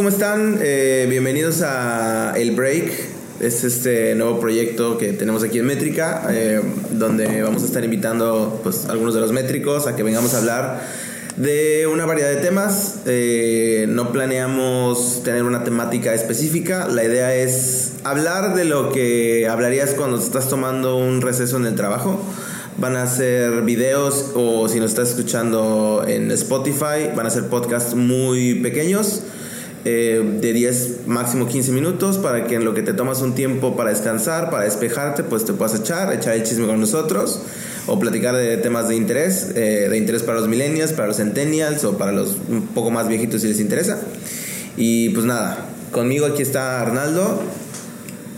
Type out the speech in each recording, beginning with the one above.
¿cómo están? Eh, bienvenidos a El Break. Es este nuevo proyecto que tenemos aquí en Métrica, eh, donde vamos a estar invitando pues, algunos de los métricos a que vengamos a hablar de una variedad de temas. Eh, no planeamos tener una temática específica. La idea es hablar de lo que hablarías cuando estás tomando un receso en el trabajo. Van a ser videos o si nos estás escuchando en Spotify, van a ser podcasts muy pequeños. Eh, de 10 máximo 15 minutos para que en lo que te tomas un tiempo para descansar, para despejarte, pues te puedas echar, echar el chisme con nosotros o platicar de temas de interés, eh, de interés para los millennials, para los centennials o para los un poco más viejitos si les interesa. Y pues nada, conmigo aquí está Arnaldo,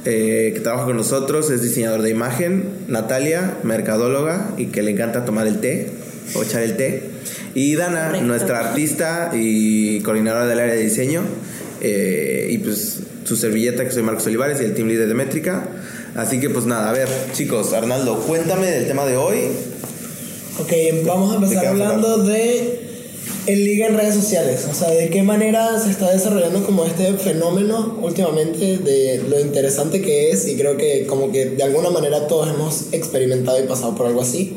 eh, que trabaja con nosotros, es diseñador de imagen, Natalia, mercadóloga y que le encanta tomar el té o echar el té. Y Dana, Correcto. nuestra artista y coordinadora del área de diseño. eh, y pues su servilleta, que soy Marcos Olivares y el team leader de Métrica. Así que pues nada, a ver, chicos, Arnaldo, cuéntame del tema de hoy. Ok, vamos a empezar ¿De qué vamos a hablando de el liga en redes sociales. O sea, de qué manera se está desarrollando como este fenómeno últimamente, de lo interesante que es y creo que como que de alguna manera todos hemos experimentado y pasado por algo así.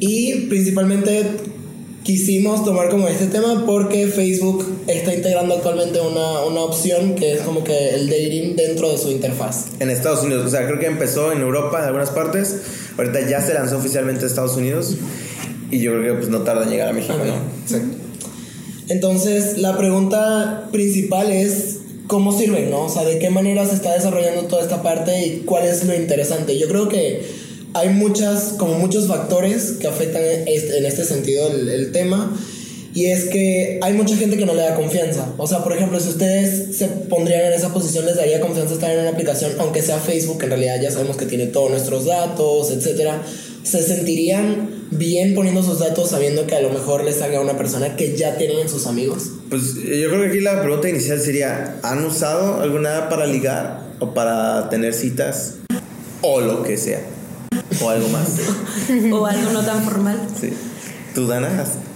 Y principalmente quisimos tomar como este tema porque Facebook está integrando actualmente una, una opción que es como que el dating dentro de su interfaz. En Estados Unidos, o sea, creo que empezó en Europa en algunas partes. Ahorita ya se lanzó oficialmente a Estados Unidos. Y yo creo que pues no tarda en llegar a México, ¿no? Exacto. Entonces, la pregunta principal es cómo sirve, ¿no? O sea, de qué manera se está desarrollando toda esta parte y cuál es lo interesante. Yo creo que hay muchas, como muchos factores que afectan en este sentido el, el tema. Y es que hay mucha gente que no le da confianza. O sea, por ejemplo, si ustedes se pondrían en esa posición, les daría confianza estar en una aplicación, aunque sea Facebook, en realidad ya sabemos que tiene todos nuestros datos, etcétera. ¿Se sentirían bien poniendo sus datos sabiendo que a lo mejor les salga una persona que ya tienen en sus amigos? Pues eh, yo creo que aquí la pregunta inicial sería, ¿han usado alguna para ligar o para tener citas o lo que sea? O algo más. o algo no tan formal. Sí. ¿Tú, Dana?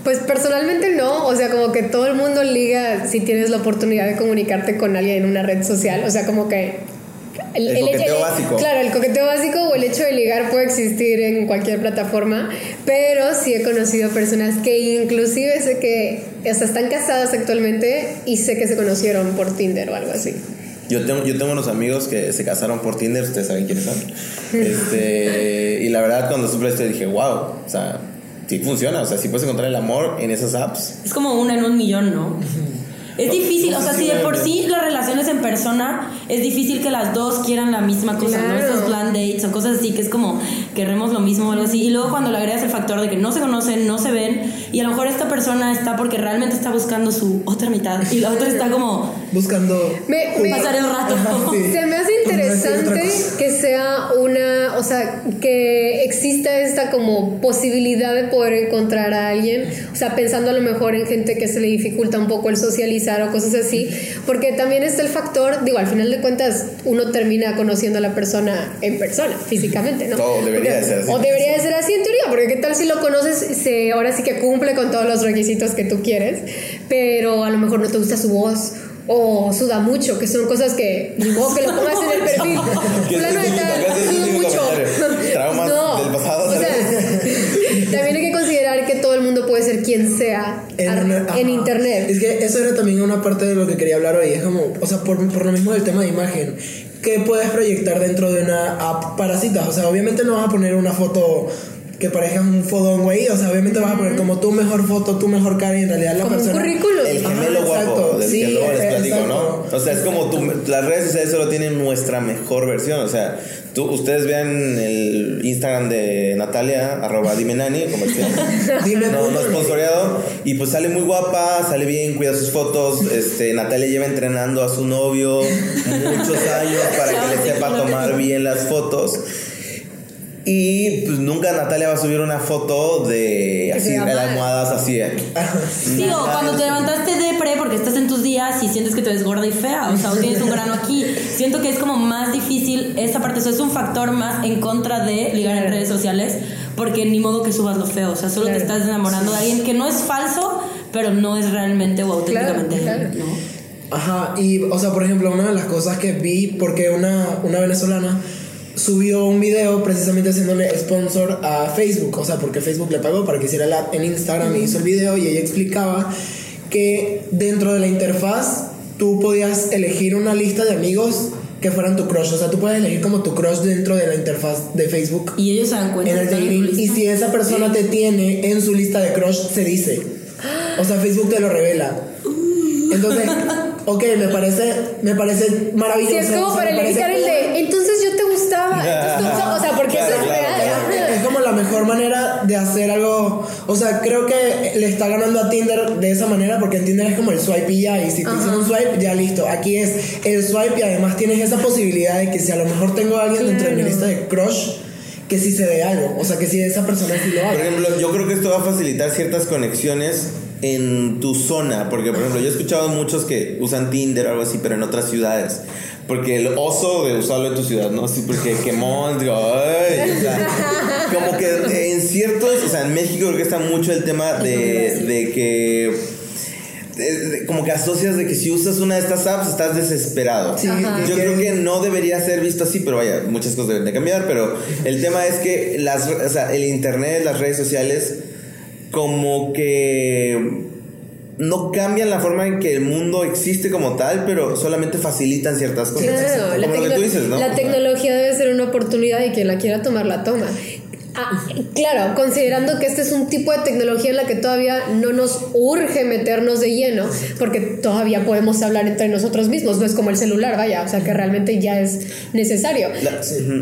Pues personalmente no, o sea, como que todo el mundo liga si tienes la oportunidad de comunicarte con alguien en una red social, o sea, como que... El coqueteo básico. Claro, el coqueteo básico o el hecho de ligar puede existir en cualquier plataforma, pero sí he conocido personas que inclusive sé que hasta están casadas actualmente y sé que se conocieron por Tinder o algo así. Yo tengo, yo tengo unos amigos que se casaron por Tinder, ustedes saben quiénes son. Este, y la verdad, cuando supe esto dije, wow, o sea, sí funciona, o sea, sí puedes encontrar el amor en esas apps. Es como una en un millón, ¿no? Es difícil, o sea, si de por sí las relaciones en persona es difícil que las dos quieran la misma cosa, ¿no? Claro. Estos plan dates o cosas así que es como queremos lo mismo o algo así. Y luego cuando le agregas el factor de que no se conocen, no se ven, y a lo mejor esta persona está porque realmente está buscando su otra mitad y la otra está como Buscando Me- me- pasar el rato. Sí. Se me hace interesante que sea una, o sea, que exista esta como posibilidad de poder encontrar a alguien, o sea, pensando a lo mejor en gente que se le dificulta un poco el socializar o cosas así, porque también está el factor, digo, al final de cuentas uno termina conociendo a la persona en persona, físicamente, ¿no? O debería Porque- de ser así. O debería de ser así en teoría, porque qué tal si lo conoces, se, ahora sí que cumple con todos los requisitos que tú quieres, pero a lo mejor no te gusta su voz o suda mucho, que son cosas que ni modo que lo pongas en el perfil. ¿Qué Fulano de tal, ¿Qué suda específico mucho. Traumas del pasado, o sea, también hay que considerar que todo el mundo puede ser quien sea en, ajá. internet. Es que eso era también una parte de lo que quería hablar hoy. Es como, o sea, por, por lo mismo del tema de imagen, ¿qué puedes proyectar dentro de una app para citas? O sea, obviamente no vas a poner una foto que parezca un fodón, güey. O sea, obviamente vas a poner como tu mejor foto, tu mejor cara y en realidad la Como un persona. currículum. El gemelo Ajá, guapo exacto. del Sí, que luego les platico, exacto. ¿no? O sea, es como tu, las redes sociales solo tienen nuestra mejor versión. O sea, tú, ustedes vean el Instagram de Natalia, arroba dime nani, comercial. Dime no, no güey. sponsoreado. Y pues sale muy guapa, sale bien, cuida sus fotos. Este, Natalia lleva entrenando a su novio muchos años para que le sepa tomar bien las fotos. Y pues nunca Natalia va a subir una foto de así, de mal. almohadas así. Sí, o cuando te levantaste de pre porque estás en tus días y sientes que te ves gorda y fea, o sea, o tienes un grano aquí. Siento que es como más difícil esta parte, eso es un factor más en contra de ligar en redes sociales, porque ni modo que subas lo feo, o sea, solo te Claro. estás enamorando de alguien que no es falso, pero no es realmente o auténticamente Claro, claro. ¿no? Ajá, y o sea, por ejemplo, una de las cosas que vi, porque una, una venezolana subió un video precisamente haciéndole sponsor a Facebook, o sea, porque Facebook le pagó para que hiciera el ad en Instagram y hizo el video y ella explicaba que dentro de la interfaz tú podías elegir una lista de amigos que fueran tu crush, o sea, tú puedes elegir como tu crush dentro de la interfaz de Facebook. Y ellos se dan cuenta. En el. Y si esa persona te tiene en su lista de crush, se dice. O sea, Facebook te lo revela. Entonces, ok, me parece, me parece maravilloso. Sí, es como o sea, para me parece elegir el de, mejor manera de hacer algo. O sea, creo que le está ganando a Tinder de esa manera porque en Tinder es como el swipe y ya. Y si te hicieron un swipe, ya listo. Aquí es el swipe y además tienes esa posibilidad de que si a lo mejor tengo a alguien dentro de mi lista de crush, que si se ve algo. O sea, que si esa persona sí lo Por haga. ejemplo, yo creo que esto va a facilitar ciertas conexiones en tu zona, porque por ejemplo, yo he escuchado muchos que usan Tinder o algo así, pero en otras ciudades. Porque el oso de usarlo en tu ciudad, ¿no? Sí, porque quemón, digo, ay, o sea, como que en ciertos, o sea, en México creo que está mucho el tema de, de que de- de- como que asocias de que si usas una de estas apps estás desesperado. Sí, Ajá. Yo creo que no debería ser visto así, pero vaya, muchas cosas deben de cambiar, pero el tema es que las, o sea, el internet, las redes sociales, como que no cambian la forma en que el mundo existe como tal, pero solamente facilitan ciertas cosas. Claro, la, como lo que tú dices, ¿no? la tecnología debe ser una oportunidad y quien la quiera tomar la toma. Ah, claro, considerando que este es un tipo de tecnología en la que todavía no nos urge meternos de lleno, porque todavía podemos hablar entre nosotros mismos, no es como el celular, vaya, o sea que realmente ya es necesario.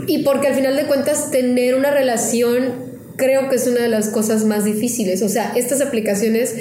Y porque al final de cuentas tener una relación creo que es una de las cosas más difíciles. O sea, estas aplicaciones,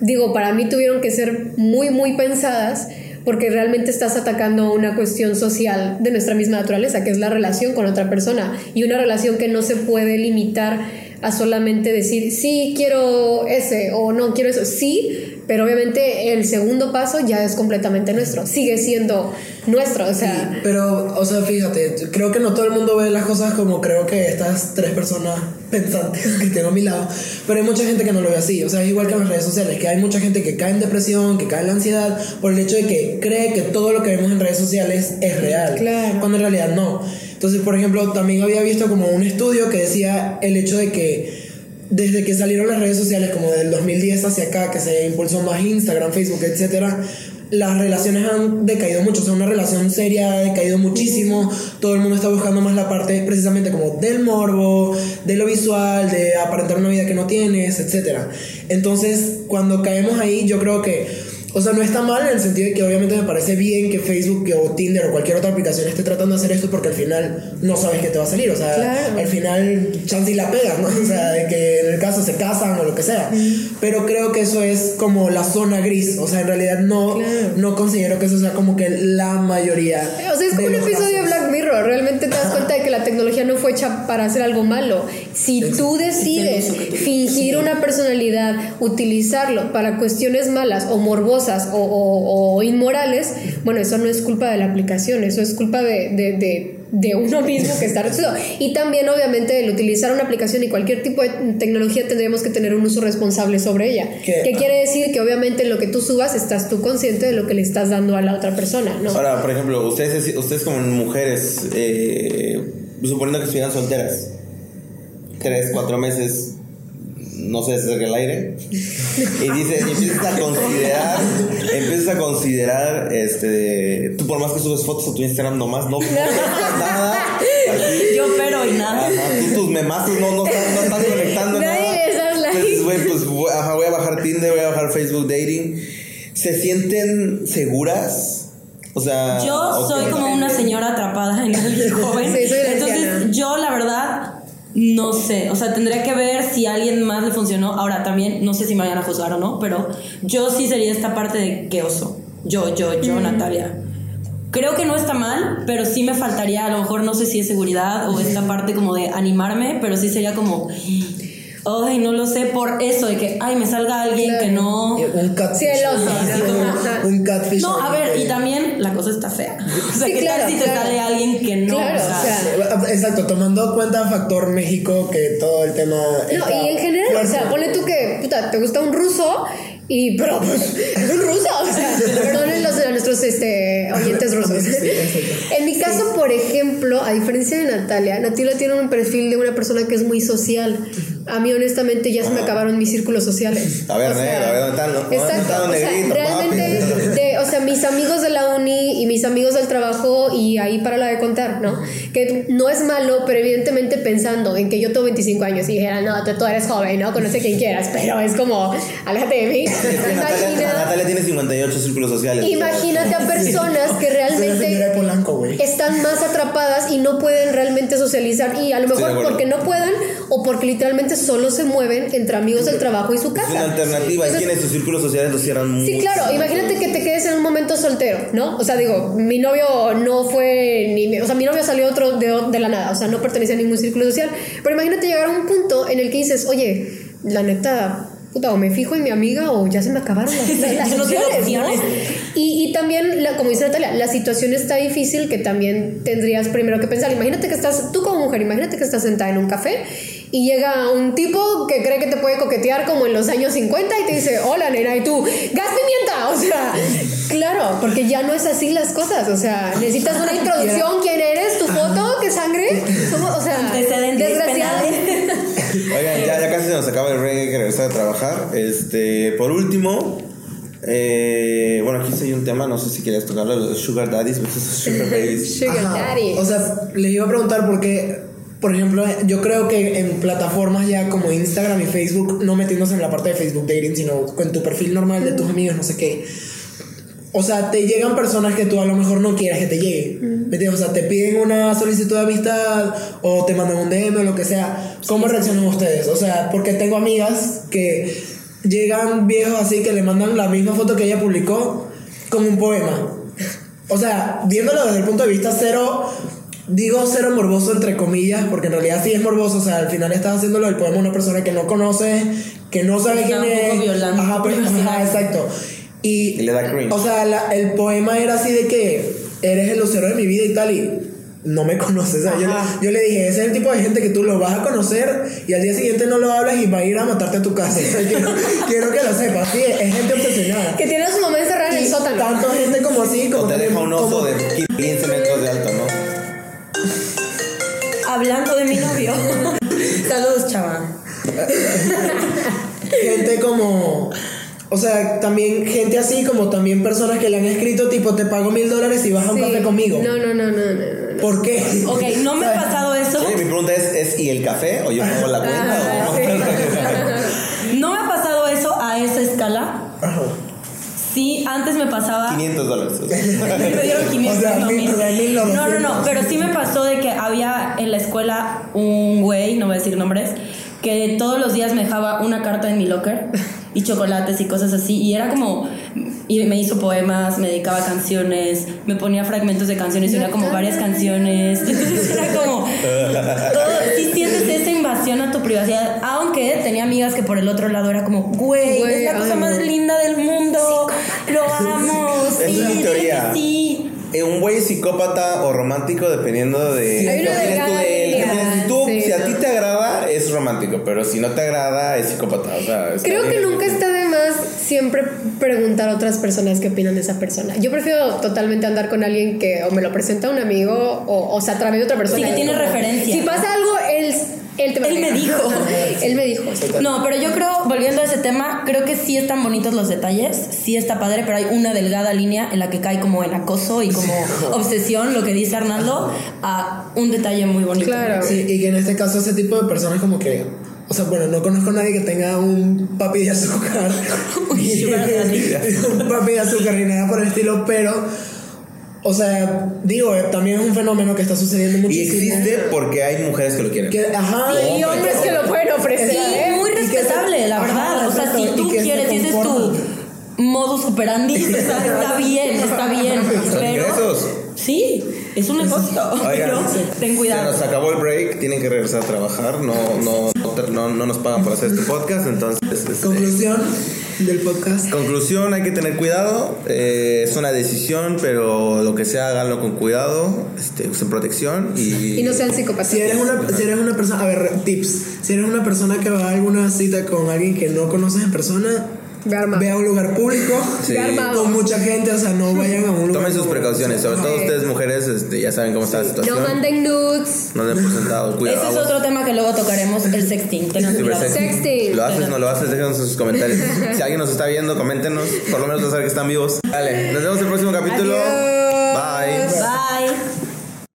digo, para mí tuvieron que ser muy, muy pensadas porque realmente estás atacando una cuestión social de nuestra misma naturaleza, que es la relación con otra persona. Y una relación que no se puede limitar a solamente decir, sí, quiero ese o no quiero eso. Sí, pero obviamente el segundo paso ya es completamente nuestro. Sigue siendo nuestro. O sea, Sí, pero, o sea, fíjate, creo que no todo el mundo ve las cosas como creo que estas tres personas pensantes que tengo a mi lado, pero hay mucha gente que no lo ve así, o sea, es igual que en las redes sociales, que hay mucha gente que cae en depresión, que cae en la ansiedad, por el hecho de que cree que todo lo que vemos en redes sociales es real, Claro. cuando en realidad no. Entonces, por ejemplo, también había visto como un estudio que decía el hecho de que desde que salieron las redes sociales, como del 2010 hacia acá, que se impulsó más Instagram, Facebook, etcétera, las relaciones han decaído mucho. O una relación seria ha decaído muchísimo. Todo el mundo está buscando más la parte precisamente como del morbo, de lo visual, de aparentar una vida que no tienes, etcétera. Entonces, cuando caemos ahí, yo creo que. O sea, no está mal en el sentido de que obviamente me parece bien que Facebook o Tinder o cualquier otra aplicación esté tratando de hacer esto porque al final no sabes qué te va a salir. O sea, Claro. al final chance y la pegas, ¿no? O sea, de que en el caso se casan o lo que sea. Pero creo que eso es como la zona gris. O sea, en realidad no, Claro. no considero que eso sea como que la mayoría. O sea, es como un episodio de. Black Realmente te das cuenta de que la tecnología no fue hecha para hacer algo malo. Si tú decides fingir una personalidad, utilizarlo para cuestiones malas o morbosas o, o- o inmorales, bueno, eso no es culpa de la aplicación, eso es culpa de, de- de- de uno mismo que está resuelto. Y también, obviamente, el utilizar una aplicación y cualquier tipo de tecnología tendríamos que tener un uso responsable sobre ella. Que- ¿Qué quiere decir? Que obviamente en lo que tú subas estás tú consciente de lo que le estás dando a la otra persona, ¿no? Ahora, por ejemplo, ustedes, ustedes como mujeres, eh, suponiendo que estuvieran solteras, tres, cuatro meses, no sé, se acerca el aire, y dices, y empiezas a considerar, empiezas a considerar, este, tú por más que subes fotos a tu Instagram, nomás no, no nada, así, Yo pero y nada. Ajá, tú tus memazos no, no, están, no están conectando Nadie nada. les da like. Entonces, güey, pues voy, ajá, voy a bajar Tinder, voy a bajar Facebook Dating. ¿Se sienten seguras? O sea, Yo soy como una señora atrapada en el joven. Sí, soy Entonces, yo la verdad no sé, o sea, tendría que ver si a alguien más le funcionó. Ahora también no sé si me vayan a juzgar o no, pero yo sí sería esta parte de que oso. Yo, yo, yo, Natalia. Creo que no está mal, pero sí me faltaría, a lo mejor no sé si es seguridad o esta parte como de animarme, pero sí sería como, ay, no lo sé por eso de que, ay, me salga alguien Claro. que no. Un catfish. Ajá. Un catfish. No, a ver, y también la cosa está fea. O sea, Sí, ¿qué claro, tal si te claro. sale alguien que no? Claro, o sea, o sea, Exacto, tomando en cuenta factor México, que todo el tema. No, y en general, o sea, fuerte. ponle tú que, puta, te gusta un ruso Y, pero, pues, es un ruso. O sea, perdonen los, a nuestros este, oyentes rusos. En mi caso, por ejemplo, a diferencia de Natalia, Natalia tiene un perfil de una persona que es muy social. A mí, honestamente, ya se me acabaron mis círculos sociales. A ver, O sea, negro, a ver, ¿dónde están o sea, negritos, realmente, mis amigos de la uni y mis amigos del trabajo, y ahí para la de contar, ¿no? Que no es malo, pero evidentemente pensando en que yo tengo 25 años y dijera, no, tú, tú eres joven, ¿no? Conoce a quien quieras, pero es como, aléjate de mí. Natalia, Imagina, Natalia tiene 58 círculos sociales. imagínate a personas que realmente Polanco, güey. están más atrapadas y no pueden realmente socializar y a lo mejor porque no puedan o porque literalmente solo se mueven entre amigos del trabajo y su Es casa. una alternativa. Y Entonces, quienes sus círculos sociales los cierran. Sí, claro, imagínate que te quedes en un momento soltero, ¿no? O sea, digo, mi novio no fue ni. O sea, mi novio salió otro de, de la nada, o sea, no pertenece a ningún círculo social. Pero imagínate llegar a un punto en el que dices, oye, la neta. Puta, o me fijo en mi amiga o ya se me acabaron las, las- las opciones, ¿no? opciones. Y, y también, la, como dice Natalia, la situación está difícil que también tendrías primero que pensar. Imagínate que estás, tú como mujer, imagínate que estás sentada en un café y llega un tipo que cree que te puede coquetear como en los años 50 y te dice, hola nena, y tú, gas pimienta. O sea, claro, porque ya no es así las cosas. O sea, necesitas una introducción, quién eres, tu foto, qué sangre. Somos, o sea, desgraciadamente. Oigan, ya, ya casi se nos acaba el reggae, hay que regresar a trabajar. Este, por último, eh, bueno, aquí sí hay un tema, no sé si quieres tocarlo, los Sugar Daddies versus Sugar Babies. Sugar daddy. O sea, les iba a preguntar por qué, por ejemplo, yo creo que en plataformas ya como Instagram y Facebook, no metiéndose en la parte de Facebook Dating, sino con tu perfil normal de tus amigos, no sé qué. O sea, te llegan personas que tú a lo mejor no quieras que te lleguen. ¿Me entiendes? O sea, te piden una solicitud de amistad o te mandan un DM o lo que sea. ¿Cómo reaccionan ustedes? O sea, porque tengo amigas que llegan viejos así que le mandan la misma foto que ella publicó con un poema. O sea, viéndolo desde el punto de vista cero, digo cero morboso entre comillas, porque en realidad sí es morboso. O sea, al final estás haciéndolo del poema a una persona que no conoce, que no sabe quién un es. Ajá, pues, tu ajá, exacto. Y, Y le da cringe. O sea, la- el poema era así de que eres el lucero de mi vida y tal, y no me conoces. O sea, yo, yo le dije, ese es el tipo de gente que tú lo vas a conocer y al día siguiente no lo hablas y va a ir a matarte a tu casa. O sea, quiero, quiero que lo sepas, sí, es gente obsesionada. que tiene su mamá encerrada en el sótano. Tanto gente como así, como O te deja un oso como- de 15 metros de alto, ¿no? Hablando de mi novio. Saludos, chava. gente como o sea también gente así como también personas que le han escrito tipo te pago mil dólares y vas a un café conmigo No, no, no, no, no. no. ¿por qué? Ok, no me ha pasado eso. Oye, mi pregunta es, ¿es y el café? ¿O yo pago la cuenta? Ah, ¿O cómo? No me ha pasado eso a esa escala. Ajá. Sí, antes me pasaba. 500 dólares. me dieron 500, O sea, no, mil, mil. no, no, no, no, 200. pero sí me pasó de que había en la escuela un güey, no voy a decir nombres, que todos los días me dejaba una carta en mi locker y chocolates y cosas así. Y era como. Y me hizo poemas, me dedicaba canciones, me ponía fragmentos de canciones y era como varias canciones. Entonces era como. Todo, sí invasión a tu privacidad. Aunque tenía amigas que por el otro lado era como, güey, es la cosa ay, más linda del mundo. Lo amo. Sí, es mi dile teoría. sí. Eh, un güey psicópata o romántico dependiendo de Hay qué una opinas tú delgada de él. qué línea, opinas- Si, tú, sí, si a ¿no? ti te agrada, es romántico, pero si no te agrada, es psicópata. O sea, Creo que nunca está de más siempre preguntar a otras personas qué opinan de esa persona. Yo prefiero totalmente andar con alguien que o me lo presenta un amigo o, o sea, a través de otra persona. Sí, que tiene Como, referencia. Si pasa algo, él, me dijo. él me dijo. No, pero yo creo, volviendo a ese tema, creo que sí están bonitos los detalles, sí está padre, pero hay una delgada línea en la que cae como en acoso y como obsesión, lo que dice Arnaldo, a un detalle muy bonito. Claro. Sí, y que en este caso ese tipo de personas como que o sea, bueno, no conozco a nadie que tenga un papi de azúcar. un papi de azúcar ni nada por el estilo, pero o sea, digo, eh, también es un fenómeno que está sucediendo Y muchísimo. existe porque hay mujeres que lo quieren. Que, ajá, Y hombres que lo pueden ofrecer. Sí, ¿eh? muy Y se- respetable, la Ajá, verdad. O sea, si y tú quieres, si ese es tu modus operandi, está, está bien, está bien. Pero ingresos. sí, es un negocio. Oigan, Pero ten Se cuidado. nos acabó el break, tienen que regresar a trabajar. No, no, no, no nos pagan por hacer este podcast, entonces. este, Conclusión del podcast. Conclusión, hay que tener cuidado. eh, es una decisión, pero lo que sea, háganlo con cuidado, este, usen protección y. Y no sean psicópatas. Si eres, una, si eres una persona, a ver, tips. Si eres una persona que va a alguna cita con alguien que no conoces en persona, Ve a un lugar público Sí. Con mucha gente, o sea, no vayan a un lugar. Tomen sus precauciones, sobre todo Sí. ustedes mujeres, este, ya saben cómo está la No situación. manden nudes. No den por sentado, cuidado. Ese es otro tema que luego tocaremos, el sexting. Cuidado. Cibersexting. Sexting. ¿Lo haces no lo haces? Déjenos sus comentarios. si alguien nos está viendo, coméntenos. Por lo menos para saber que están vivos. Dale, nos vemos en el próximo capítulo. Adiós. Bye. Bye.